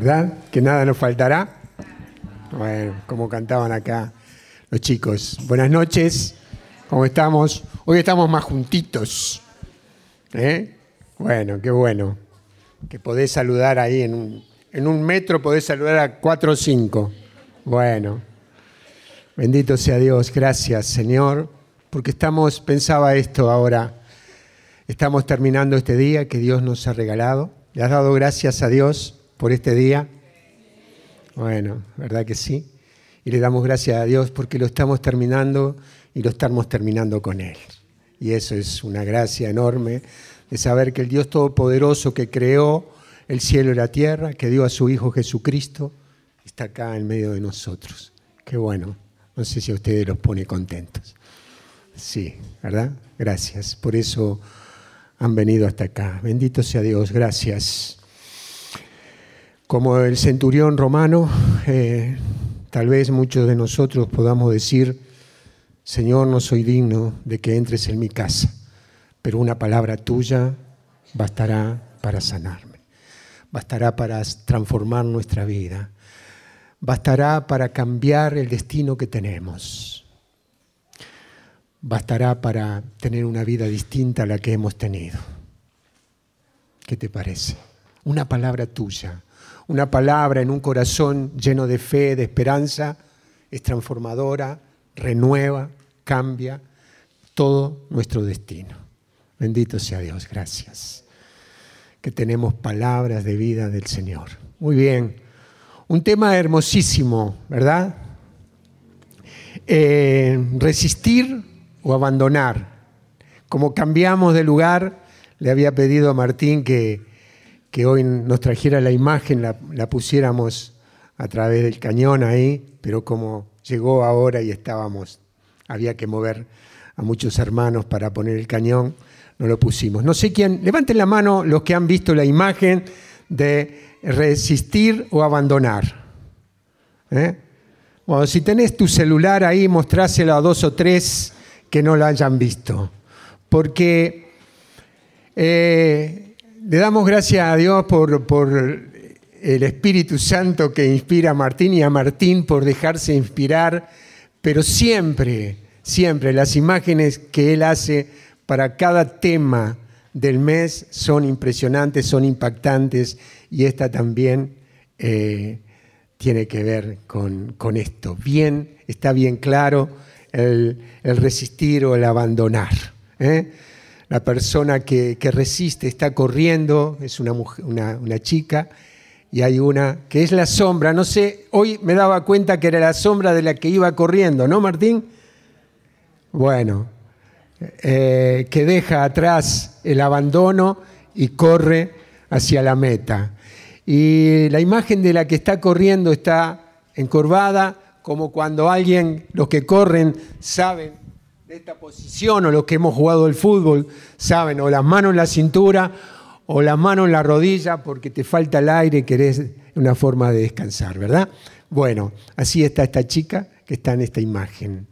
¿Verdad? Que nada nos faltará. Bueno, como cantaban acá los chicos. Buenas noches. ¿Cómo estamos? Hoy estamos más juntitos. ¿Eh? Bueno, qué bueno. Que podés saludar ahí en un, en un metro, podés saludar a cuatro o cinco. Bueno. Bendito sea Dios. Gracias, Señor. Porque estamos, pensaba esto ahora. Estamos terminando este día que Dios nos ha regalado. ¿Le has dado gracias a Dios por este día? Bueno, ¿verdad que sí? Y le damos gracias a Dios porque lo estamos terminando y lo estamos terminando con Él. Y eso es una gracia enorme de saber que el Dios Todopoderoso que creó el cielo y la tierra, que dio a su Hijo Jesucristo, está acá en medio de nosotros. Qué bueno. No sé si a ustedes los pone contentos. Sí, ¿verdad? Gracias. Por eso han venido hasta acá. Bendito sea Dios, gracias. Como el centurión romano, eh, tal vez muchos de nosotros podamos decir, Señor, no soy digno de que entres en mi casa, pero una palabra tuya bastará para sanarme, bastará para transformar nuestra vida, bastará para cambiar el destino que tenemos bastará para tener una vida distinta a la que hemos tenido. ¿Qué te parece? Una palabra tuya, una palabra en un corazón lleno de fe, de esperanza, es transformadora, renueva, cambia todo nuestro destino. Bendito sea Dios, gracias. Que tenemos palabras de vida del Señor. Muy bien, un tema hermosísimo, ¿verdad? Eh, resistir o abandonar. Como cambiamos de lugar, le había pedido a Martín que, que hoy nos trajera la imagen, la, la, pusiéramos a través del cañón ahí, pero como llegó ahora y estábamos, había que mover a muchos hermanos para poner el cañón, no lo pusimos. No sé quién, levanten la mano los que han visto la imagen de resistir o abandonar. ¿Eh? Bueno, si tenés tu celular ahí, mostráselo a dos o tres que no la hayan visto. Porque eh, le damos gracias a Dios por, por el Espíritu Santo que inspira a Martín y a Martín por dejarse inspirar, pero siempre, siempre las imágenes que él hace para cada tema del mes son impresionantes, son impactantes y esta también eh, tiene que ver con, con esto. Bien, está bien claro el, resistir o el abandonar. ¿eh? La persona que, resiste está corriendo, es una, una, chica, y hay una que es la sombra. No sé, hoy me daba cuenta que era la sombra de la que iba corriendo, ¿no, Martín? Bueno, eh, que deja atrás el abandono y corre hacia la meta. Y la imagen de la que está corriendo está encorvada, como cuando alguien, los que corren, saben de esta posición, o los que hemos jugado el fútbol, saben, o las manos en la cintura, o las manos en la rodilla, porque te falta el aire y querés una forma de descansar, ¿verdad? Bueno, así está esta chica que está en esta imagen.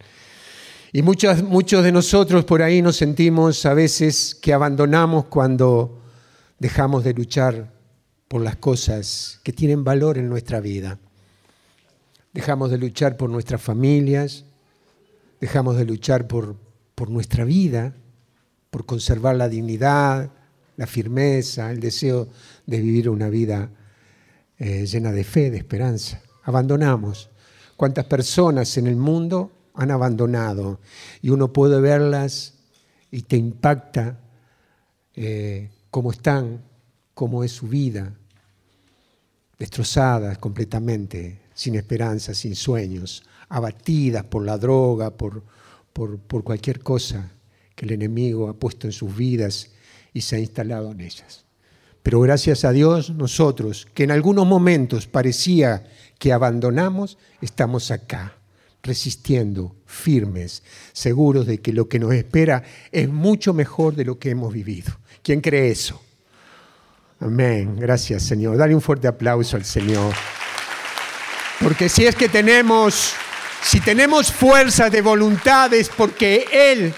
Y muchos, muchos de nosotros por ahí nos sentimos a veces que abandonamos cuando dejamos de luchar por las cosas que tienen valor en nuestra vida dejamos de luchar por nuestras familias, dejamos de luchar por, por nuestra vida, por conservar la dignidad, la firmeza, el deseo de vivir una vida eh, llena de fe, de esperanza. Abandonamos. ¿Cuántas personas en el mundo han abandonado? Y uno puede verlas y te impacta eh, cómo están, cómo es su vida, destrozadas completamente, sin esperanza, sin sueños, abatidas por la droga, por, por, cualquier cosa que el enemigo ha puesto en sus vidas y se ha instalado en ellas. Pero gracias a Dios, nosotros, que en algunos momentos parecía que abandonamos, estamos acá, resistiendo, firmes, seguros de que lo que nos espera es mucho mejor de lo que hemos vivido. ¿Quién cree eso? Amén. Gracias, Señor. Dale un fuerte aplauso al Señor. Porque si es que tenemos, si tenemos fuerza de voluntad es porque Él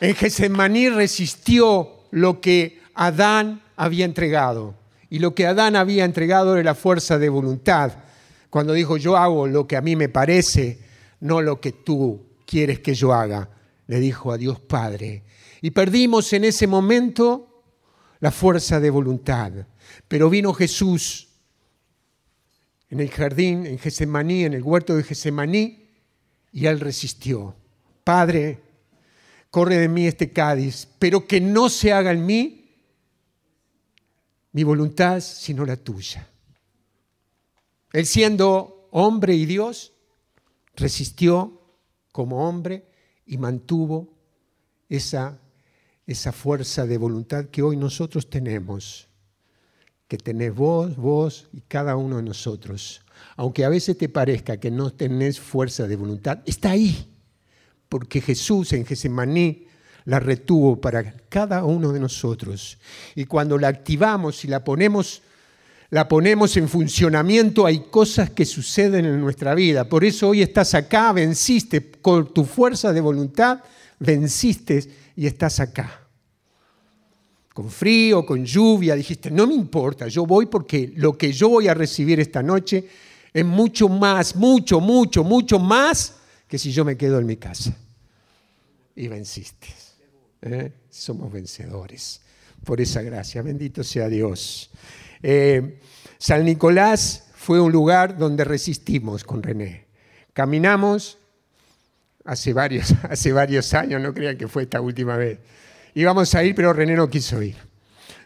en Getsemaní resistió lo que Adán había entregado. Y lo que Adán había entregado era la fuerza de voluntad. Cuando dijo, yo hago lo que a mí me parece, no lo que tú quieres que yo haga, le dijo a Dios Padre. Y perdimos en ese momento la fuerza de voluntad. Pero vino Jesús en el jardín, en Gesemaní, en el huerto de Gesemaní, y él resistió. Padre, corre de mí este cádiz, pero que no se haga en mí mi voluntad, sino la tuya. Él siendo hombre y Dios, resistió como hombre y mantuvo esa, esa fuerza de voluntad que hoy nosotros tenemos, que tenés vos, vos y cada uno de nosotros. Aunque a veces te parezca que no tenés fuerza de voluntad, está ahí, porque Jesús en Gesemaní la retuvo para cada uno de nosotros. Y cuando la activamos y la ponemos, la ponemos en funcionamiento, hay cosas que suceden en nuestra vida. Por eso hoy estás acá, venciste con tu fuerza de voluntad, venciste y estás acá. Con frío, con lluvia, dijiste, no me importa, yo voy porque lo que yo voy a recibir esta noche es mucho más, mucho, mucho, mucho más que si yo me quedo en mi casa. Y venciste. ¿eh? somos vencedores por esa gracia. Bendito sea Dios. Eh, San Nicolás fue un lugar donde resistimos con René. Caminamos hace varios, hace varios años, no crean que fue esta última vez. Íbamos a ir, pero René no quiso ir.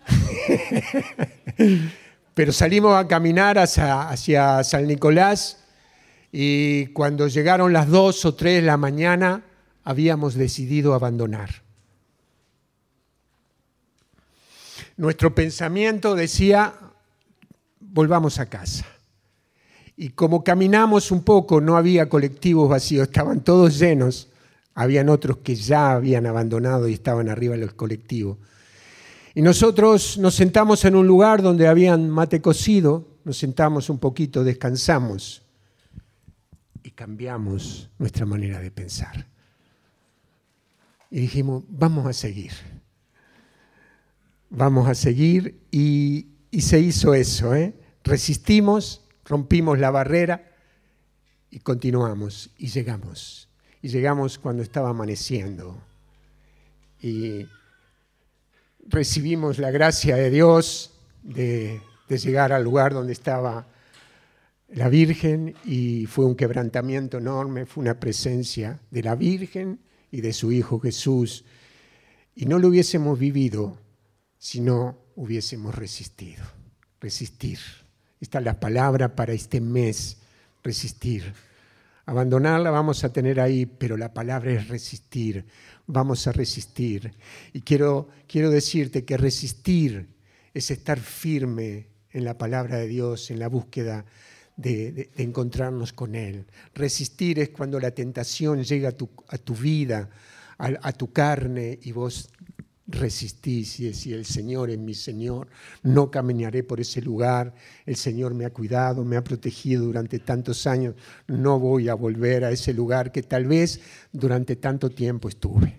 pero salimos a caminar hacia, San Nicolás y cuando llegaron las dos o tres de la mañana habíamos decidido abandonar. nuestro pensamiento decía, volvamos a casa. Y como caminamos un poco, no había colectivos vacíos, estaban todos llenos. Habían otros que ya habían abandonado y estaban arriba del colectivo. Y nosotros nos sentamos en un lugar donde habían mate cocido, nos sentamos un poquito, descansamos y cambiamos nuestra manera de pensar. Y dijimos, vamos a seguir vamos a seguir y, se hizo eso. ¿eh? Resistimos, rompimos la barrera y continuamos y llegamos. Y llegamos cuando estaba amaneciendo. Y recibimos la gracia de Dios de, llegar al lugar donde estaba la Virgen y fue un quebrantamiento enorme, fue una presencia de la Virgen y de su Hijo Jesús. Y no lo hubiésemos vivido si no hubiésemos resistido. Resistir. Esta es la palabra para este mes, resistir. Abandonarla vamos a tener ahí, pero la palabra es resistir. Vamos a resistir. Y quiero, quiero decirte que resistir es estar firme en la palabra de Dios, en la búsqueda de, encontrarnos con Él. Resistir es cuando la tentación llega a tu, a tu vida, a, a, tu carne, y vos resistís y decir, el Señor es mi Señor, no caminaré por ese lugar, el Señor me ha cuidado, me ha protegido durante tantos años, no voy a volver a ese lugar que tal vez durante tanto tiempo estuve.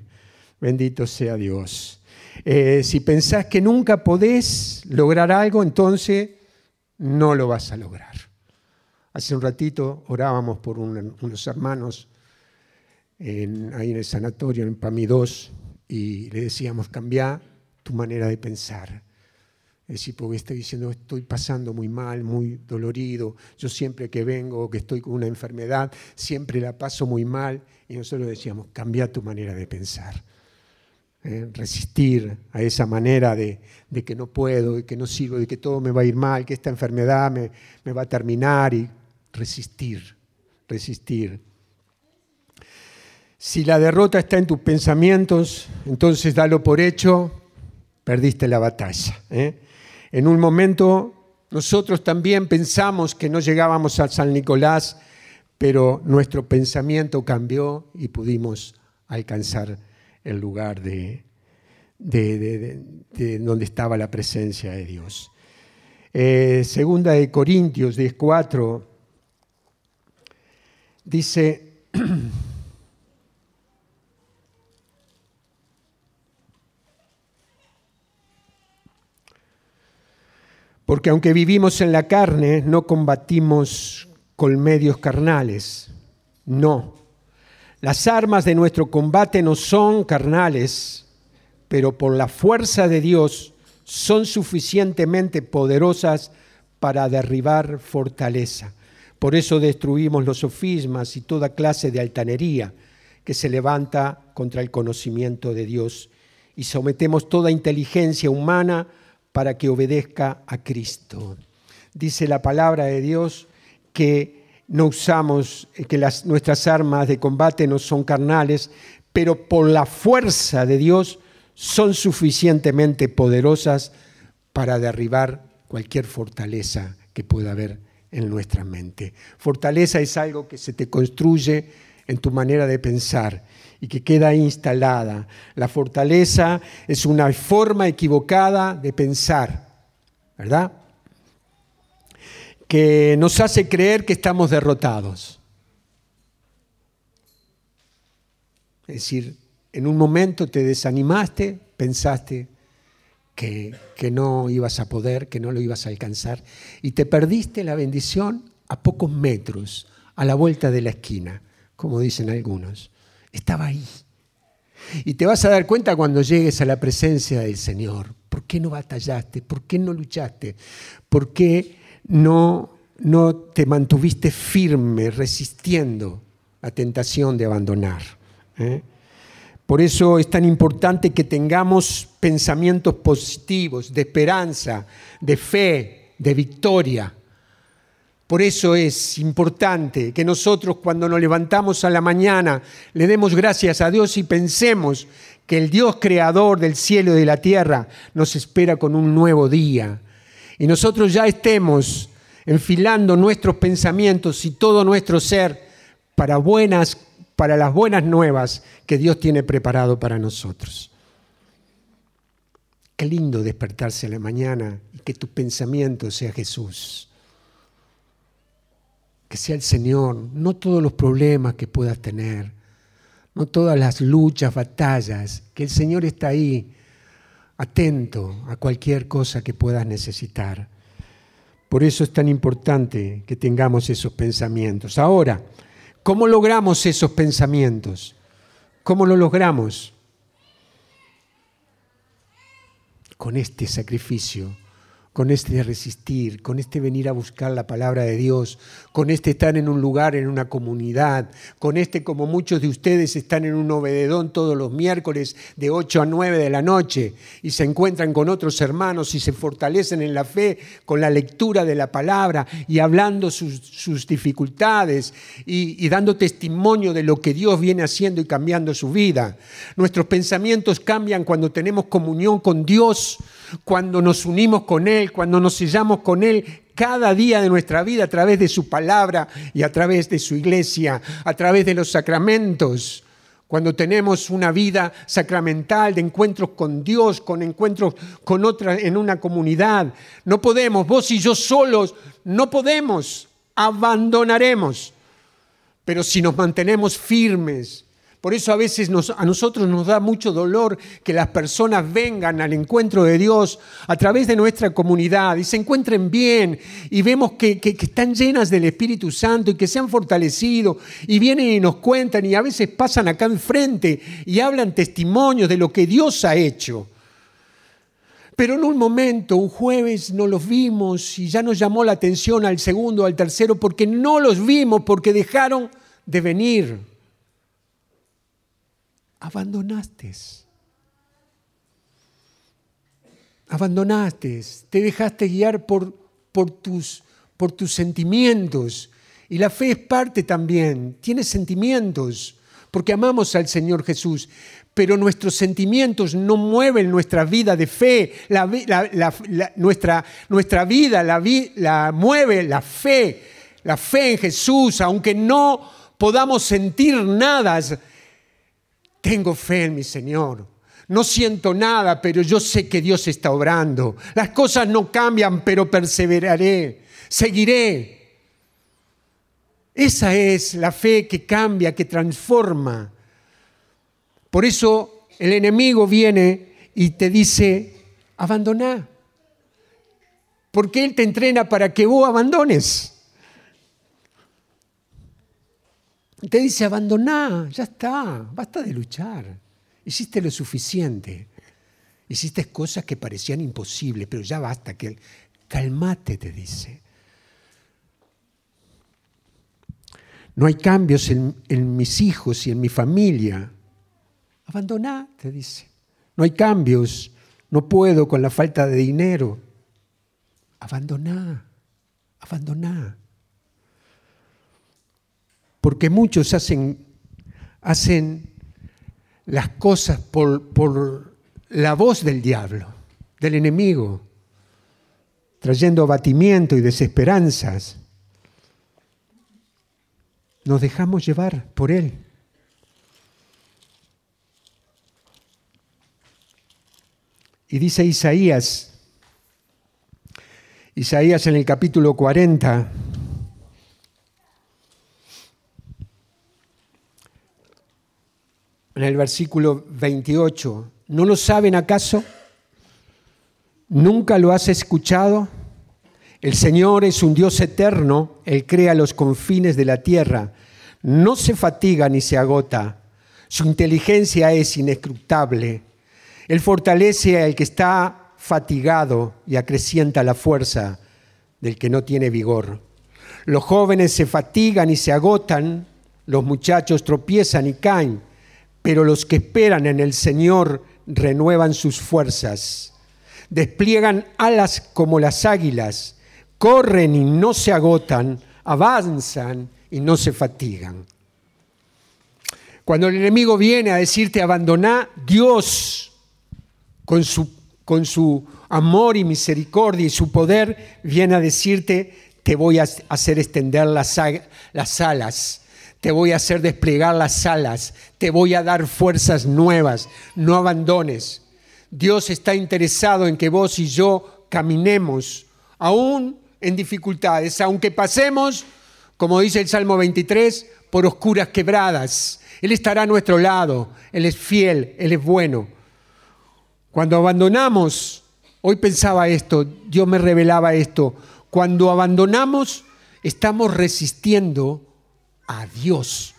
Bendito sea Dios. Eh, si pensás que nunca podés lograr algo, entonces no lo vas a lograr. Hace un ratito orábamos por unos hermanos ahí en el sanatorio, en PAMI 2, y le decíamos, cambia tu manera de pensar. Es decir, porque está diciendo, estoy pasando muy mal, muy dolorido, yo siempre que vengo, que estoy con una enfermedad, siempre la paso muy mal, y nosotros decíamos, cambia tu manera de pensar. ¿eh? resistir a esa manera de, que no puedo, de que no sirvo, de que todo me va a ir mal, que esta enfermedad me, me va a terminar, y resistir, resistir. Si la derrota está en tus pensamientos, entonces dalo por hecho, perdiste la batalla. ¿eh? En un momento nosotros también pensamos que no llegábamos a San Nicolás, pero nuestro pensamiento cambió y pudimos alcanzar el lugar de, donde estaba la presencia de Dios. Eh, segunda de Corintios 10.4 dice... Porque aunque vivimos en la carne, no combatimos con medios carnales. No. Las armas de nuestro combate no son carnales, pero por la fuerza de Dios son suficientemente poderosas para derribar fortaleza. Por eso destruimos los sofismas y toda clase de altanería que se levanta contra el conocimiento de Dios y sometemos toda inteligencia humana para que obedezca a Cristo. Dice la palabra de Dios que no usamos, que las, nuestras armas de combate no son carnales, pero por la fuerza de Dios son suficientemente poderosas para derribar cualquier fortaleza que pueda haber en nuestra mente. Fortaleza es algo que se te construye en tu manera de pensar y que queda instalada. La fortaleza es una forma equivocada de pensar, ¿verdad? Que nos hace creer que estamos derrotados. Es decir, en un momento te desanimaste, pensaste, que, no ibas a poder, que no lo ibas a alcanzar, y te perdiste la bendición a pocos metros, a la vuelta de la esquina, como dicen algunos. Estaba ahí. Y te vas a dar cuenta cuando llegues a la presencia del Señor. ¿Por qué no batallaste? ¿Por qué no luchaste? ¿Por qué no, no te mantuviste firme, resistiendo la tentación de abandonar? ¿Eh? Por eso es tan importante que tengamos pensamientos positivos, de esperanza, de fe, de victoria. Por eso es importante que nosotros cuando nos levantamos a la mañana le demos gracias a Dios y pensemos que el Dios creador del cielo y de la tierra nos espera con un nuevo día. Y nosotros ya estemos enfilando nuestros pensamientos y todo nuestro ser para buenas para las buenas nuevas que Dios tiene preparado para nosotros. Qué lindo despertarse a la mañana y que tu pensamiento sea Jesús. Que sea el Señor, no todos los problemas que puedas tener, no todas las luchas, batallas, que el Señor está ahí, atento a cualquier cosa que puedas necesitar. Por eso es tan importante que tengamos esos pensamientos. Ahora, ¿Cómo logramos esos pensamientos? ¿Cómo lo logramos? Con este sacrificio con este resistir, con este venir a buscar la palabra de Dios, con este estar en un lugar, en una comunidad, con este como muchos de ustedes están en un obededón todos los miércoles de 8 a 9 de la noche y se encuentran con otros hermanos y se fortalecen en la fe con la lectura de la palabra y hablando sus, dificultades y, y dando testimonio de lo que Dios viene haciendo y cambiando su vida. Nuestros pensamientos cambian cuando tenemos comunión con Dios cuando nos unimos con Él, cuando nos sellamos con Él cada día de nuestra vida a través de su palabra y a través de su iglesia, a través de los sacramentos. Cuando tenemos una vida sacramental de encuentros con Dios, con encuentros con otra en una comunidad, no podemos, vos y yo solos, no podemos, abandonaremos. Pero si nos mantenemos firmes, por eso a veces a nosotros nos da mucho dolor que las personas vengan al encuentro de Dios a través de nuestra comunidad y se encuentren bien y vemos que, que están llenas del Espíritu Santo y que se han fortalecido y vienen y nos cuentan y a veces pasan acá enfrente y hablan testimonios de lo que Dios ha hecho. Pero en un momento, un jueves, no los vimos y ya nos llamó la atención al segundo, al tercero, porque no los vimos, porque dejaron de venir abandonaste. Abandonaste, te dejaste guiar por, por, tus, por tus sentimientos. Y la fe es parte también, tiene sentimientos, porque amamos al Señor Jesús, pero nuestros sentimientos no mueven nuestra vida de fe, la, nuestra, nuestra vida la, la mueve la fe, la fe en Jesús, aunque no podamos sentir nada, tengo fe en mi Señor. No siento nada, pero yo sé que Dios está obrando. Las cosas no cambian, pero perseveraré. Seguiré. Esa es la fe que cambia, que transforma. Por eso el enemigo viene y te dice, abandona. Porque Él te entrena para que vos abandones. Te dice, abandoná, ya está, basta de luchar. Hiciste lo suficiente. Hiciste cosas que parecían imposibles, pero ya basta, que calmate, te dice. No hay cambios en, en mis hijos y en mi familia. Abandoná, te dice. No hay cambios. No puedo con la falta de dinero. Abandoná, abandoná. Porque muchos hacen, hacen las cosas por, por la voz del diablo, del enemigo, trayendo abatimiento y desesperanzas. Nos dejamos llevar por él. Y dice Isaías, Isaías en el capítulo 40, en el versículo 28, ¿no lo saben acaso? ¿Nunca lo has escuchado? El Señor es un Dios eterno, Él crea los confines de la tierra, no se fatiga ni se agota, su inteligencia es inescrutable. Él fortalece al que está fatigado y acrecienta la fuerza del que no tiene vigor. Los jóvenes se fatigan y se agotan, los muchachos tropiezan y caen, pero los que esperan en el Señor renuevan sus fuerzas, despliegan alas como las águilas, corren y no se agotan, avanzan y no se fatigan. Cuando el enemigo viene a decirte abandoná, Dios con su, con su amor y misericordia y su poder, viene a decirte, te voy a hacer extender las, las alas, te voy a hacer desplegar las alas, te voy a dar fuerzas nuevas, no abandones. Dios está interesado en que vos y yo caminemos, aún en dificultades, aunque pasemos, como dice el Salmo 23, por oscuras quebradas. Él estará a nuestro lado, Él es fiel, Él es bueno. Cuando abandonamos, hoy pensaba esto, Dios me revelaba esto, cuando abandonamos estamos resistiendo a Dios.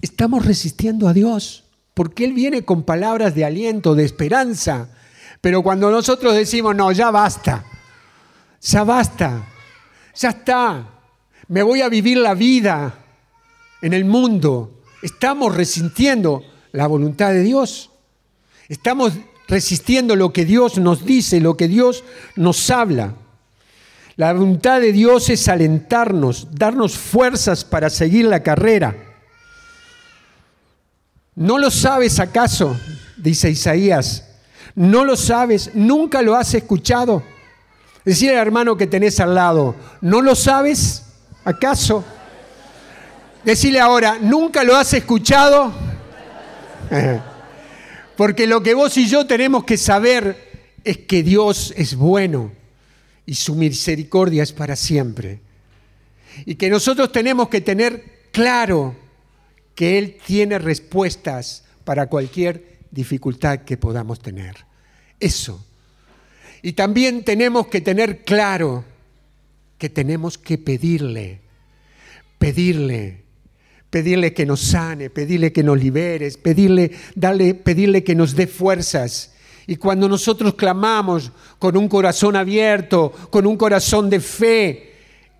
Estamos resistiendo a Dios, porque Él viene con palabras de aliento, de esperanza. Pero cuando nosotros decimos, no, ya basta, ya basta, ya está, me voy a vivir la vida en el mundo, estamos resintiendo la voluntad de Dios. Estamos resistiendo lo que Dios nos dice, lo que Dios nos habla. La voluntad de Dios es alentarnos, darnos fuerzas para seguir la carrera. ¿No lo sabes acaso? Dice Isaías. ¿No lo sabes? ¿Nunca lo has escuchado? Decir al hermano que tenés al lado, ¿no lo sabes acaso? Decirle ahora, ¿nunca lo has escuchado? Porque lo que vos y yo tenemos que saber es que Dios es bueno y su misericordia es para siempre. Y que nosotros tenemos que tener claro que Él tiene respuestas para cualquier dificultad que podamos tener. Eso. Y también tenemos que tener claro que tenemos que pedirle, pedirle pedirle que nos sane, pedirle que nos liberes, pedirle, darle, pedirle que nos dé fuerzas. Y cuando nosotros clamamos con un corazón abierto, con un corazón de fe,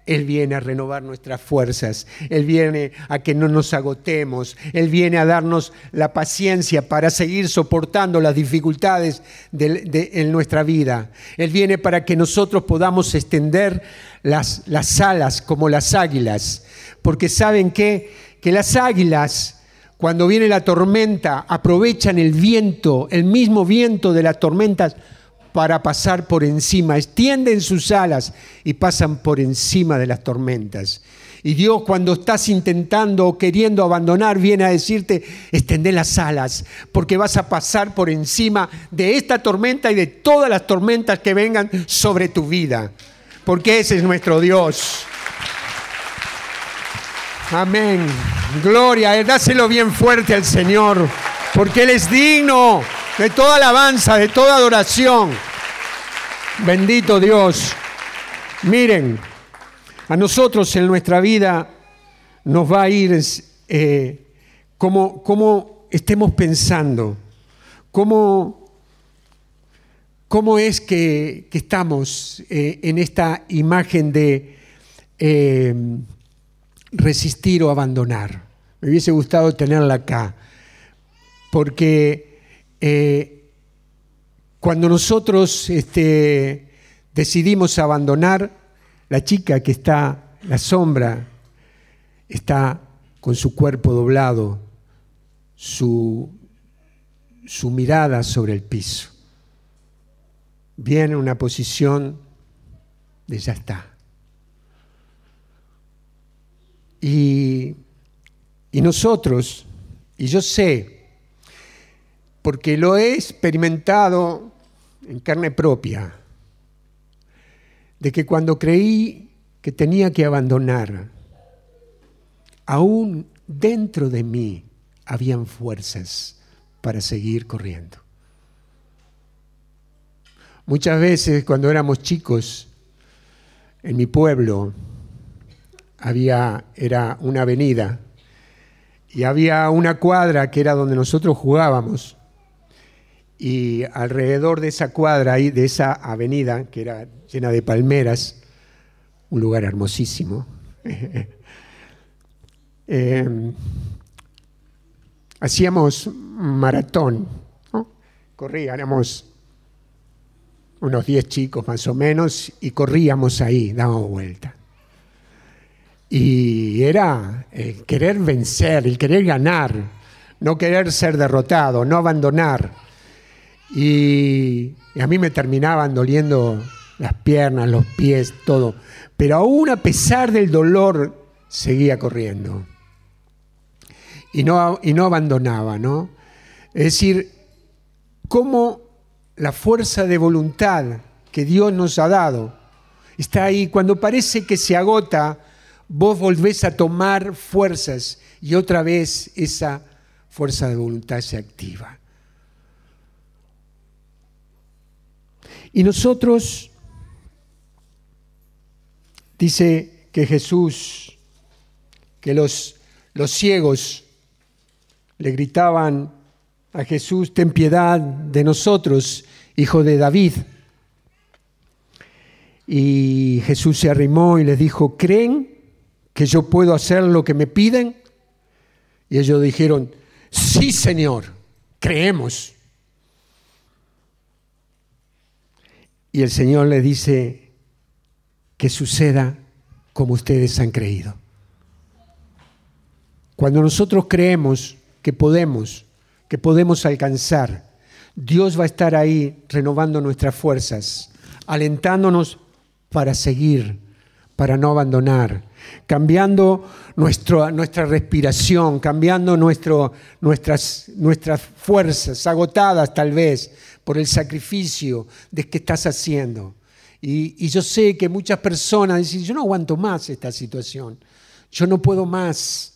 Él viene a renovar nuestras fuerzas, Él viene a que no nos agotemos, Él viene a darnos la paciencia para seguir soportando las dificultades de, en nuestra vida. Él viene para que nosotros podamos extender las, las alas como las águilas, porque saben que que las águilas, cuando viene la tormenta, aprovechan el viento, el mismo viento de las tormentas, para pasar por encima, extienden sus alas y pasan por encima de las tormentas. Y Dios cuando estás intentando o queriendo abandonar viene a decirte, extende las alas, porque vas a pasar por encima de esta tormenta y de todas las tormentas que vengan sobre tu vida, porque ese es nuestro Dios. Amén. Gloria, dáselo bien fuerte al Señor, porque Él es digno, de toda alabanza, de toda adoración. Bendito Dios. Miren, a nosotros en nuestra vida nos va a ir eh, como, estemos pensando, cómo, es que, estamos eh, en esta imagen de eh, resistir o abandonar. Me hubiese gustado tenerla acá, porque cuando nosotros este, decidimos abandonar, la chica que está, la sombra, está con su cuerpo doblado, su, su mirada sobre el piso. Viene en una posición de ya está. Y, y nosotros, y yo sé, porque lo he experimentado en carne propia, de que cuando creí que tenía que abandonar, aún dentro de mí habían fuerzas para seguir corriendo. Muchas veces cuando éramos chicos, en mi pueblo había, era una avenida. Y había una cuadra que era donde nosotros jugábamos. Y alrededor de esa cuadra, de esa avenida, que era llena de palmeras, un lugar hermosísimo, eh, hacíamos maratón, corríamos unos 10 chicos más o menos y corríamos ahí, dábamos vuelta. Y era el querer vencer, el querer ganar, no querer ser derrotado, no abandonar. Y, a mí me terminaban doliendo las piernas, los pies, todo. Pero aún a pesar del dolor, seguía corriendo. Y no, y no abandonaba, ¿no? Es decir, cómo la fuerza de voluntad que Dios nos ha dado está ahí. Cuando parece que se agota, vos volvés a tomar fuerzas y otra vez esa fuerza de voluntad se activa. Y nosotros, dice que Jesús, que los, los ciegos le gritaban a Jesús, ten piedad de nosotros, hijo de David. Y Jesús se arrimó y les dijo, ¿creen que yo puedo hacer lo que me piden? Y ellos dijeron, sí, Señor, creemos. Y el Señor le dice que suceda como ustedes han creído. Cuando nosotros creemos que podemos, que podemos alcanzar, Dios va a estar ahí renovando nuestras fuerzas, alentándonos para seguir, para no abandonar, cambiando nuestra respiración, cambiando nuestras, fuerzas, agotadas tal vez, por el sacrificio de que estás haciendo. Y, yo sé que muchas personas dicen, yo no aguanto más esta situación, yo no puedo más.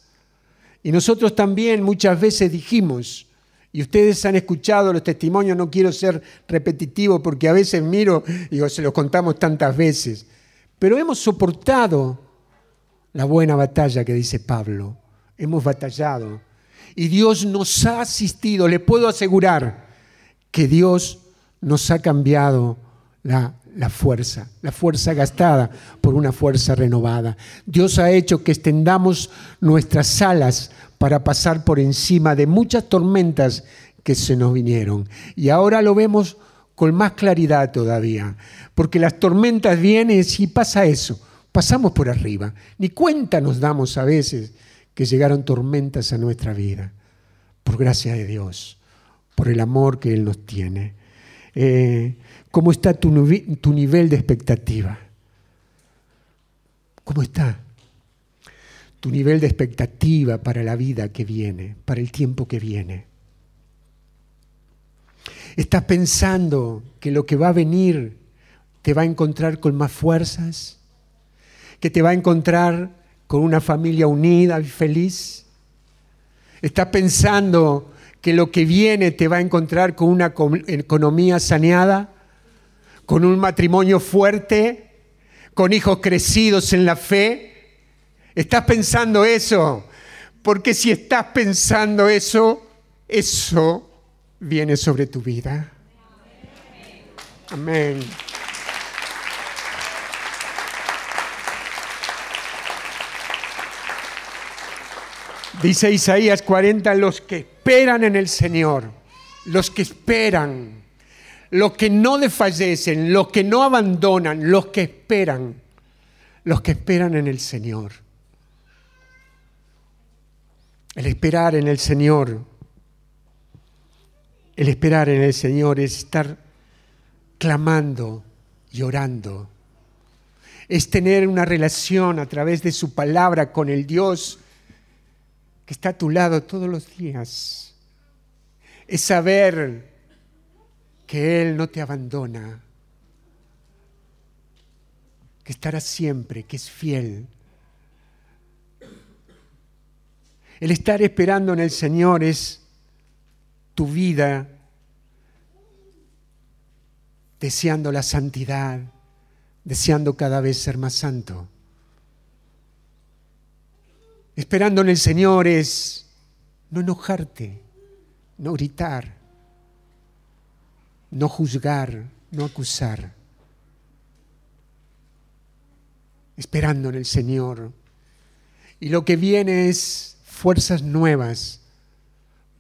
Y nosotros también muchas veces dijimos, y ustedes han escuchado los testimonios, no quiero ser repetitivo porque a veces miro y se los contamos tantas veces, pero hemos soportado la buena batalla que dice Pablo, hemos batallado y Dios nos ha asistido, le puedo asegurar que Dios nos ha cambiado la, fuerza, la fuerza gastada por una fuerza renovada. Dios ha hecho que extendamos nuestras alas para pasar por encima de muchas tormentas que se nos vinieron. Y ahora lo vemos con más claridad todavía, porque las tormentas vienen y pasa eso, pasamos por arriba. Ni cuenta nos damos a veces que llegaron tormentas a nuestra vida, por gracia de Dios por el amor que Él nos tiene. Eh, ¿Cómo está tu, tu nivel de expectativa? ¿Cómo está? Tu nivel de expectativa para la vida que viene, para el tiempo que viene. ¿Estás pensando que lo que va a venir te va a encontrar con más fuerzas? ¿Que te va a encontrar con una familia unida y feliz? ¿Estás pensando que lo que viene te va a encontrar con una economía saneada, con un matrimonio fuerte, con hijos crecidos en la fe? ¿Estás pensando eso? Porque si estás pensando eso, eso viene sobre tu vida. Amén. Dice Isaías 40, los que esperan en el Señor, los que esperan, los que no desfallecen, los que no abandonan, los que esperan, los que esperan en el Señor. El esperar en el Señor, el esperar en el Señor es estar clamando y orando. Es tener una relación a través de su palabra con el Dios que está a tu lado todos los días. Es saber que Él no te abandona, que estará siempre, que es fiel. El estar esperando en el Señor es tu vida deseando la santidad, deseando cada vez ser más santo. Esperando en el Señor es no enojarte, no gritar, no juzgar, no acusar. Esperando en el Señor. Y lo que viene es fuerzas nuevas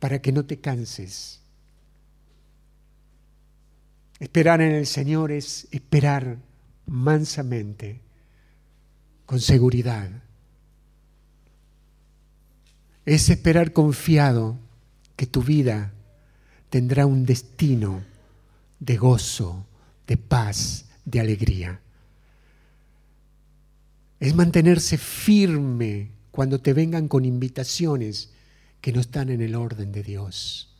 para que no te canses. Esperar en el Señor es esperar mansamente, con seguridad es esperar confiado que tu vida tendrá un destino de gozo, de paz, de alegría. Es mantenerse firme cuando te vengan con invitaciones que no están en el orden de Dios.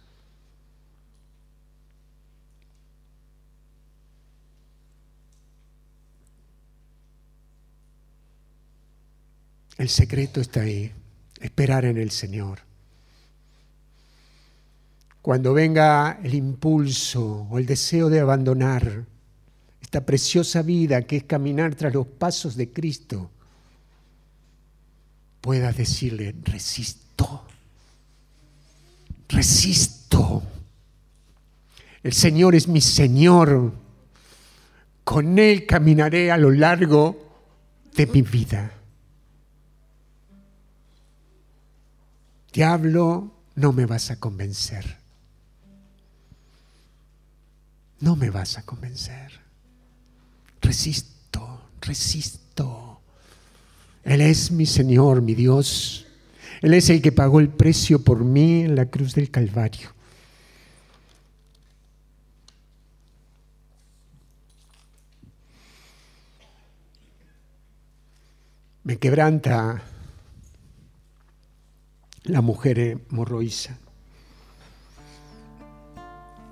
El secreto está ahí esperar en el Señor. Cuando venga el impulso o el deseo de abandonar esta preciosa vida que es caminar tras los pasos de Cristo, puedas decirle, resisto, resisto. El Señor es mi Señor, con Él caminaré a lo largo de mi vida. Diablo, no me vas a convencer. No me vas a convencer. Resisto, resisto. Él es mi Señor, mi Dios. Él es el que pagó el precio por mí en la cruz del Calvario. Me quebranta la mujer hemorroísa.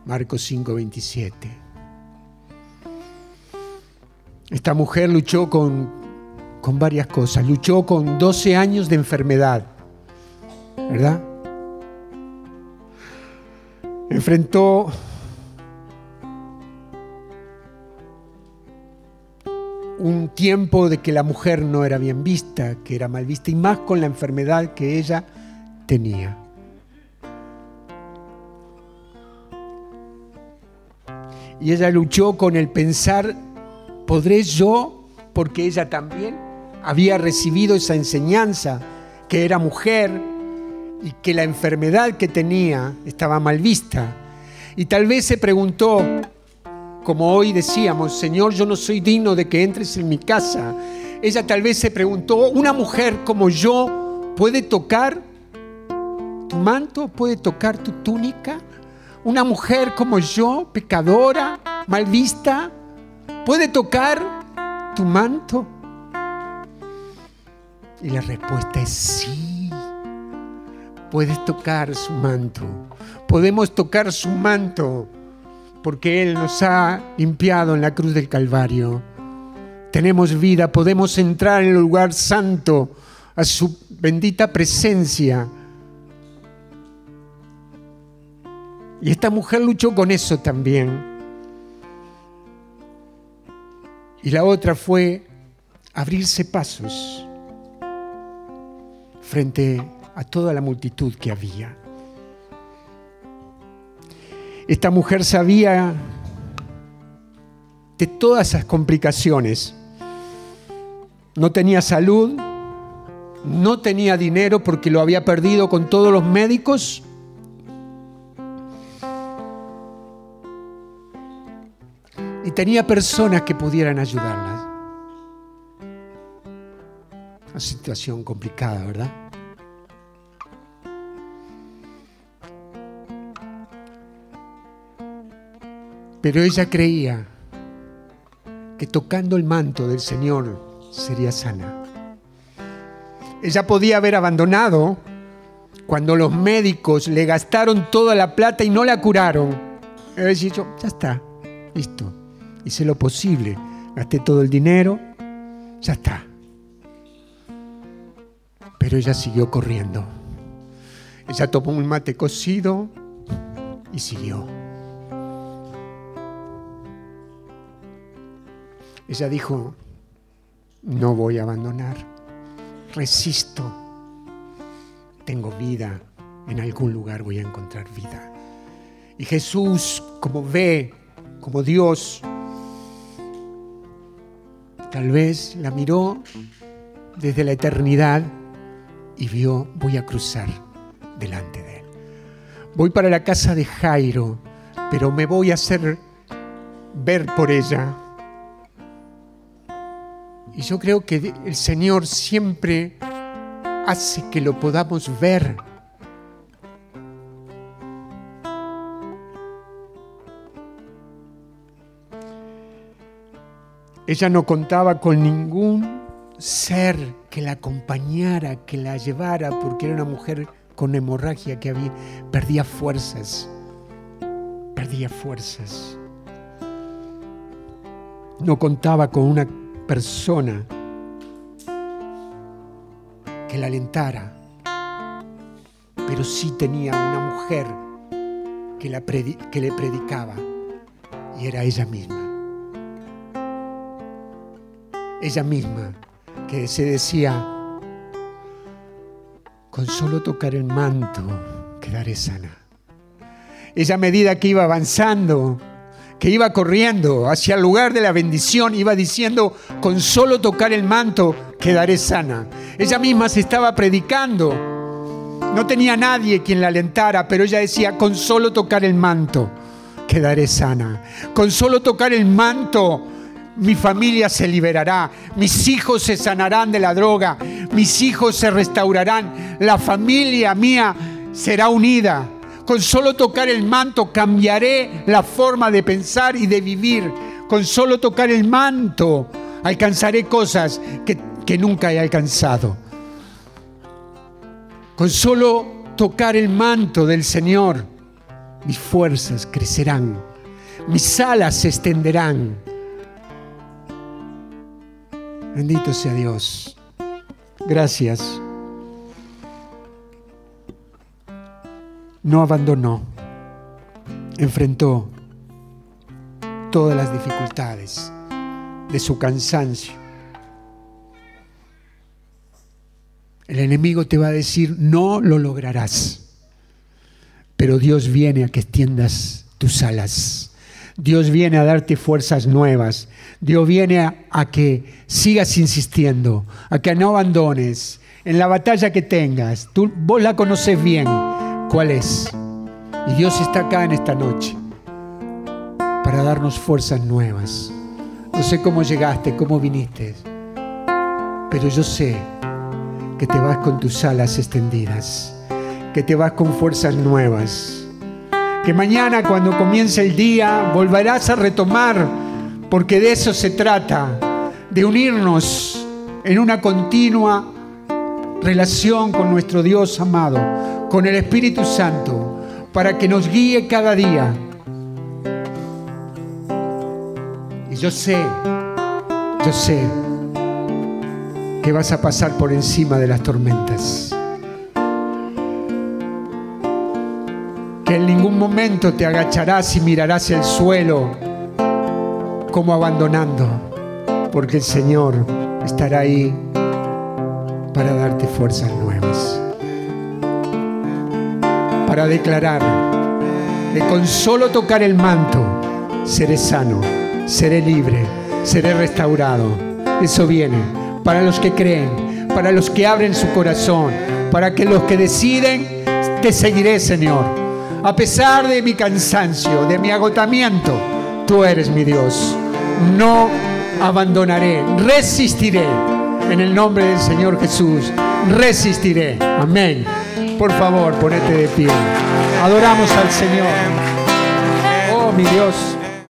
Marcos 5:27. Esta mujer luchó con, con varias cosas. Luchó con 12 años de enfermedad, ¿verdad? Enfrentó un tiempo de que la mujer no era bien vista, que era mal vista, y más con la enfermedad que ella tenía. Y ella luchó con el pensar, ¿podré yo? Porque ella también había recibido esa enseñanza, que era mujer y que la enfermedad que tenía estaba mal vista. Y tal vez se preguntó, como hoy decíamos, Señor, yo no soy digno de que entres en mi casa. Ella tal vez se preguntó, ¿una mujer como yo puede tocar tu manto puede tocar tu túnica. Una mujer como yo, pecadora, mal vista, puede tocar tu manto. Y la respuesta es sí. Puedes tocar su manto. Podemos tocar su manto porque Él nos ha limpiado en la cruz del Calvario. Tenemos vida, podemos entrar en el lugar santo, a su bendita presencia Y esta mujer luchó con eso también. Y la otra fue abrirse pasos frente a toda la multitud que había. Esta mujer sabía de todas esas complicaciones. No tenía salud, no tenía dinero porque lo había perdido con todos los médicos. Tenía personas que pudieran ayudarla. Una situación complicada, ¿verdad? Pero ella creía que tocando el manto del Señor sería sana. Ella podía haber abandonado cuando los médicos le gastaron toda la plata y no la curaron. Haber dicho, ya está, listo. Hice lo posible, gasté todo el dinero, ya está. Pero ella siguió corriendo. Ella tomó un mate cocido y siguió. Ella dijo, no voy a abandonar, resisto, tengo vida, en algún lugar voy a encontrar vida. Y Jesús, como ve, como Dios, tal vez la miró desde la eternidad y vio, voy a cruzar delante de él. Voy para la casa de Jairo, pero me voy a hacer ver por ella y yo creo que el Señor siempre hace que lo podamos ver. Ella no contaba con ningún ser que la acompañara, que la llevara, porque era una mujer con hemorragia que había, perdía fuerzas, perdía fuerzas. No contaba con una persona que la alentara, pero sí tenía una mujer que, la que le predicaba y era ella misma. Ella misma que se decía, con solo tocar el manto quedaré sana. Ella a medida que iba avanzando, que iba corriendo hacia el lugar de la bendición, iba diciendo, con solo tocar el manto quedaré sana. Ella misma se estaba predicando. No tenía nadie quien la alentara, pero ella decía, con solo tocar el manto quedaré sana. Con solo tocar el manto mi familia se liberará, mis hijos se sanarán de la droga, mis hijos se restaurarán, la familia mía será unida. Con solo tocar el manto cambiaré la forma de pensar y de vivir. Con solo tocar el manto alcanzaré cosas que, nunca he alcanzado. Con solo tocar el manto del Señor, mis fuerzas crecerán, mis alas se extenderán. Bendito sea Dios. Gracias. no abandonó, enfrentó todas las dificultades de su cansancio. El enemigo te va a decir, no lo lograrás, pero Dios viene a que extiendas tus alas. Dios viene a darte fuerzas nuevas. Dios viene a, que sigas insistiendo, a que no abandones en la batalla que tengas. Tú, vos la conoces bien cuál es. Y Dios está acá en esta noche para darnos fuerzas nuevas. No sé cómo llegaste, cómo viniste, pero yo sé que te vas con tus alas extendidas, que te vas con fuerzas nuevas, que mañana cuando comience el día volverás a retomar, porque de eso se trata, de unirnos en una continua relación con nuestro Dios amado con el Espíritu Santo para que nos guíe cada día. Y yo sé, yo sé que vas a pasar por encima de las tormentas. Que en ningún momento te agacharás y mirarás el suelo como abandonando, porque el Señor estará ahí para darte fuerzas nuevas, para declarar que con solo tocar el manto seré sano, seré libre, seré restaurado. Eso viene para los que creen, para los que abren su corazón, para que los que deciden, te seguiré, Señor. A pesar de mi cansancio, de mi agotamiento, tú eres mi Dios. No abandonaré, resistiré. En el nombre del Señor Jesús, resistiré. Amén. Por favor, ponete de pie. Adoramos al Señor. Oh, mi Dios.